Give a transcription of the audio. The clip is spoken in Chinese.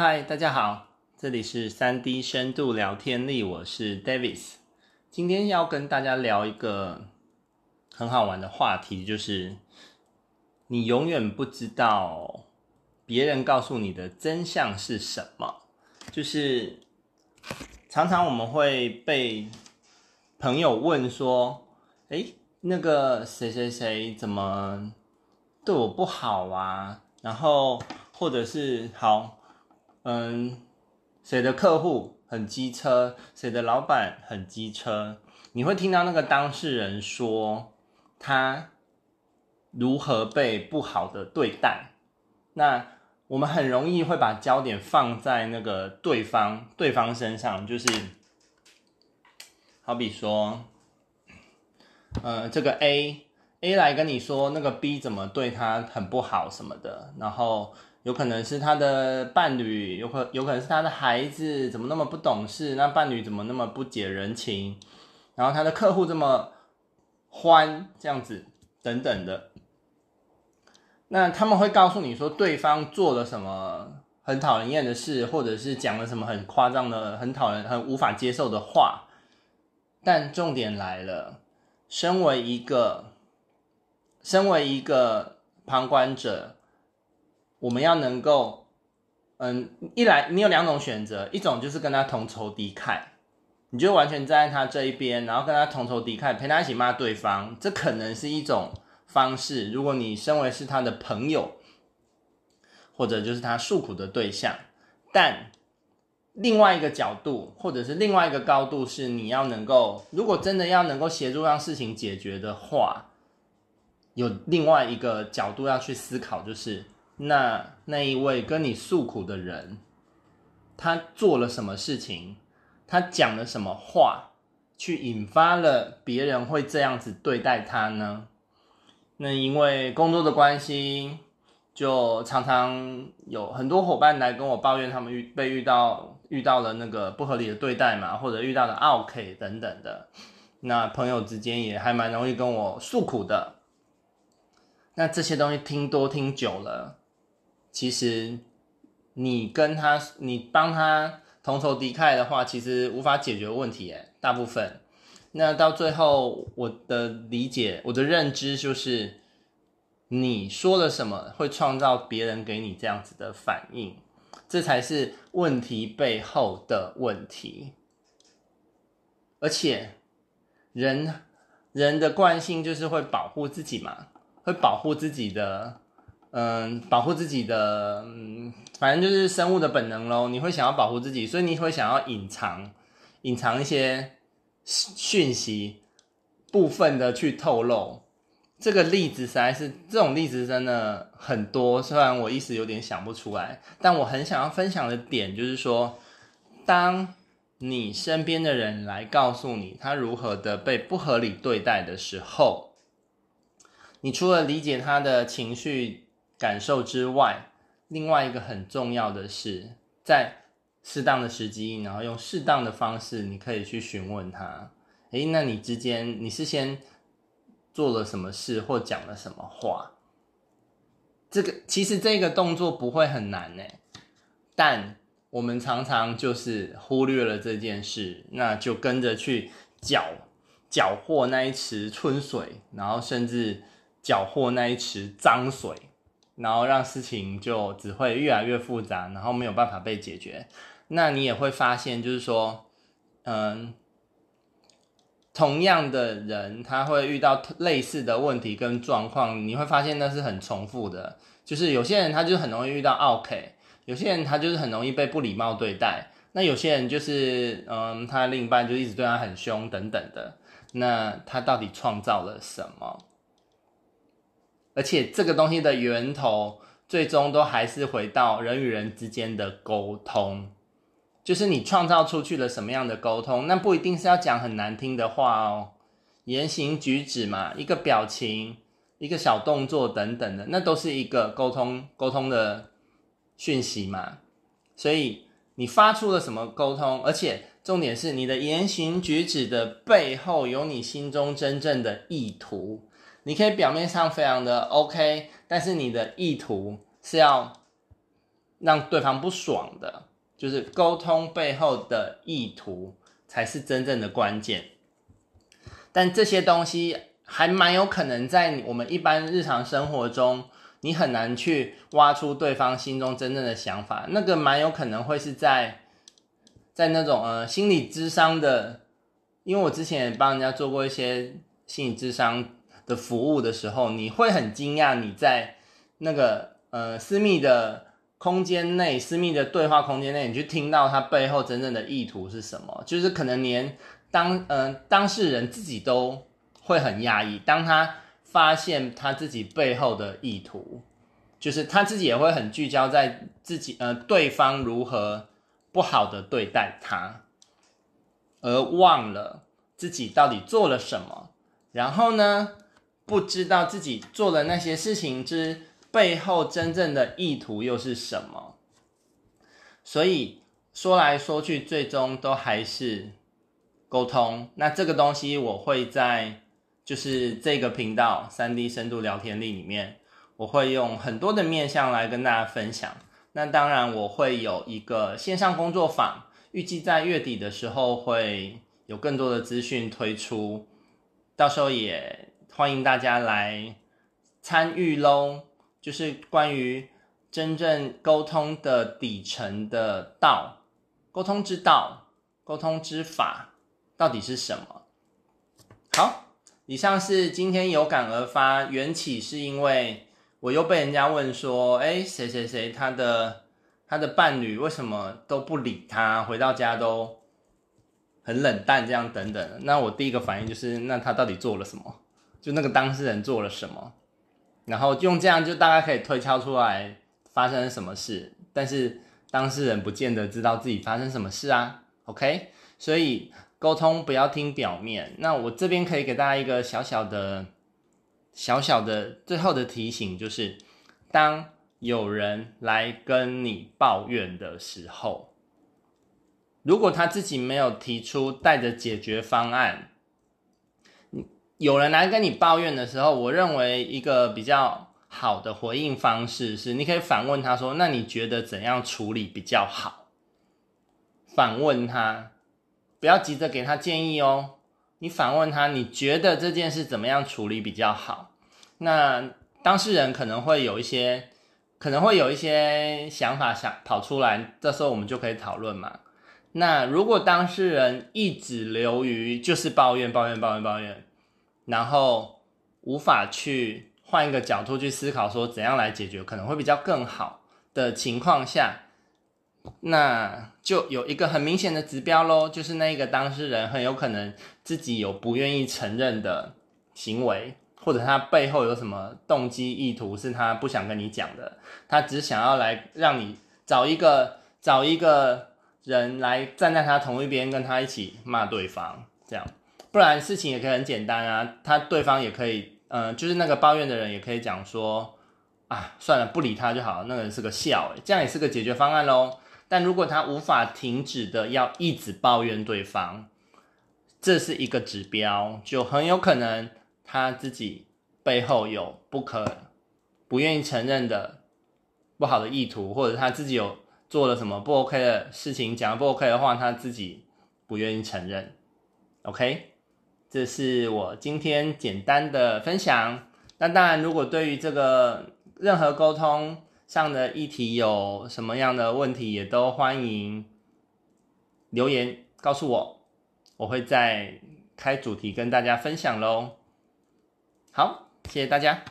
嗨，大家好，这里是三 D 深度聊天力，我是 Davis。今天要跟大家聊一个很好玩的话题，就是你永远不知道别人告诉你的真相是什么。就是常常我们会被朋友问说：“诶，那个谁谁谁怎么对我不好啊？”然后或者是好。嗯，谁的客户很机车，谁的老板很机车，你会听到那个当事人说他如何被不好的对待。那我们很容易会把焦点放在那个对方对方身上，就是好比说，呃，这个 A A 来跟你说那个 B 怎么对他很不好什么的，然后。有可能是他的伴侣，有可有可能是他的孩子，怎么那么不懂事？那伴侣怎么那么不解人情？然后他的客户这么欢，这样子等等的。那他们会告诉你说，对方做了什么很讨人厌的事，或者是讲了什么很夸张的、很讨人、很无法接受的话。但重点来了，身为一个，身为一个旁观者。我们要能够，嗯，一来你有两种选择，一种就是跟他同仇敌忾，你就完全站在他这一边，然后跟他同仇敌忾，陪他一起骂对方，这可能是一种方式。如果你身为是他的朋友，或者就是他诉苦的对象，但另外一个角度，或者是另外一个高度，是你要能够，如果真的要能够协助让事情解决的话，有另外一个角度要去思考，就是。那那一位跟你诉苦的人，他做了什么事情？他讲了什么话，去引发了别人会这样子对待他呢？那因为工作的关系，就常常有很多伙伴来跟我抱怨，他们遇被遇到遇到了那个不合理的对待嘛，或者遇到了 OK 等等的。那朋友之间也还蛮容易跟我诉苦的。那这些东西听多听久了。其实，你跟他，你帮他同仇敌忾的话，其实无法解决问题。诶，大部分，那到最后，我的理解，我的认知就是，你说了什么会创造别人给你这样子的反应，这才是问题背后的问题。而且，人人的惯性就是会保护自己嘛，会保护自己的。嗯，保护自己的，嗯，反正就是生物的本能咯。你会想要保护自己，所以你会想要隐藏，隐藏一些讯息，部分的去透露。这个例子实在是，这种例子真的很多。虽然我一时有点想不出来，但我很想要分享的点就是说，当你身边的人来告诉你他如何的被不合理对待的时候，你除了理解他的情绪。感受之外，另外一个很重要的是，在适当的时机，然后用适当的方式，你可以去询问他。诶，那你之间你是先做了什么事或讲了什么话？这个其实这个动作不会很难呢，但我们常常就是忽略了这件事，那就跟着去搅搅和那一池春水，然后甚至搅和那一池脏水。然后让事情就只会越来越复杂，然后没有办法被解决。那你也会发现，就是说，嗯，同样的人他会遇到类似的问题跟状况，你会发现那是很重复的。就是有些人他就很容易遇到 OK，，有些人他就是很容易被不礼貌对待。那有些人就是，嗯，他另一半就一直对他很凶等等的。那他到底创造了什么？而且这个东西的源头，最终都还是回到人与人之间的沟通，就是你创造出去了什么样的沟通，那不一定是要讲很难听的话哦，言行举止嘛，一个表情，一个小动作等等的，那都是一个沟通沟通的讯息嘛。所以你发出了什么沟通，而且重点是你的言行举止的背后有你心中真正的意图。你可以表面上非常的 OK，但是你的意图是要让对方不爽的，就是沟通背后的意图才是真正的关键。但这些东西还蛮有可能在我们一般日常生活中，你很难去挖出对方心中真正的想法。那个蛮有可能会是在在那种呃心理智商的，因为我之前也帮人家做过一些心理咨商的服务的时候，你会很惊讶你在那个呃私密的。空间内私密的对话空间内，你去听到他背后真正的意图是什么？就是可能连当嗯、呃、当事人自己都会很压抑。当他发现他自己背后的意图，就是他自己也会很聚焦在自己呃对方如何不好的对待他，而忘了自己到底做了什么。然后呢，不知道自己做的那些事情之。背后真正的意图又是什么？所以说来说去，最终都还是沟通。那这个东西我会在就是这个频道 3D 深度聊天力里面，我会用很多的面向来跟大家分享。那当然，我会有一个线上工作坊，预计在月底的时候会有更多的资讯推出，到时候也欢迎大家来参与喽。就是关于真正沟通的底层的道，沟通之道，沟通之法到底是什么？好，以上是今天有感而发，缘起是因为我又被人家问说，哎，谁谁谁他的他的伴侣为什么都不理他，回到家都很冷淡，这样等等。那我第一个反应就是，那他到底做了什么？就那个当事人做了什么？然后用这样就大概可以推敲出来发生什么事，但是当事人不见得知道自己发生什么事啊。OK，所以沟通不要听表面。那我这边可以给大家一个小小的、小小的最后的提醒，就是当有人来跟你抱怨的时候，如果他自己没有提出带着解决方案。有人来跟你抱怨的时候，我认为一个比较好的回应方式是，你可以反问他说：“那你觉得怎样处理比较好？”反问他，不要急着给他建议哦。你反问他，你觉得这件事怎么样处理比较好？那当事人可能会有一些，可能会有一些想法想跑出来，这时候我们就可以讨论嘛。那如果当事人一直流于就是抱怨、抱怨、抱怨、抱怨。然后无法去换一个角度去思考，说怎样来解决可能会比较更好的情况下，那就有一个很明显的指标喽，就是那个当事人很有可能自己有不愿意承认的行为，或者他背后有什么动机意图是他不想跟你讲的，他只想要来让你找一个找一个人来站在他同一边，跟他一起骂对方，这样。不然事情也可以很简单啊，他对方也可以，嗯、就是那个抱怨的人也可以讲说，啊，算了，不理他就好，那个人是个笑，这样也是个解决方案喽。但如果他无法停止的要一直抱怨对方，这是一个指标，就很有可能他自己背后有不可不愿意承认的不好的意图，或者他自己有做了什么不 OK 的事情，讲不 OK 的话，他自己不愿意承认，OK。这是我今天简单的分享。那当然，如果对于这个任何沟通上的议题有什么样的问题，也都欢迎留言告诉我，我会再开主题跟大家分享喽。好，谢谢大家。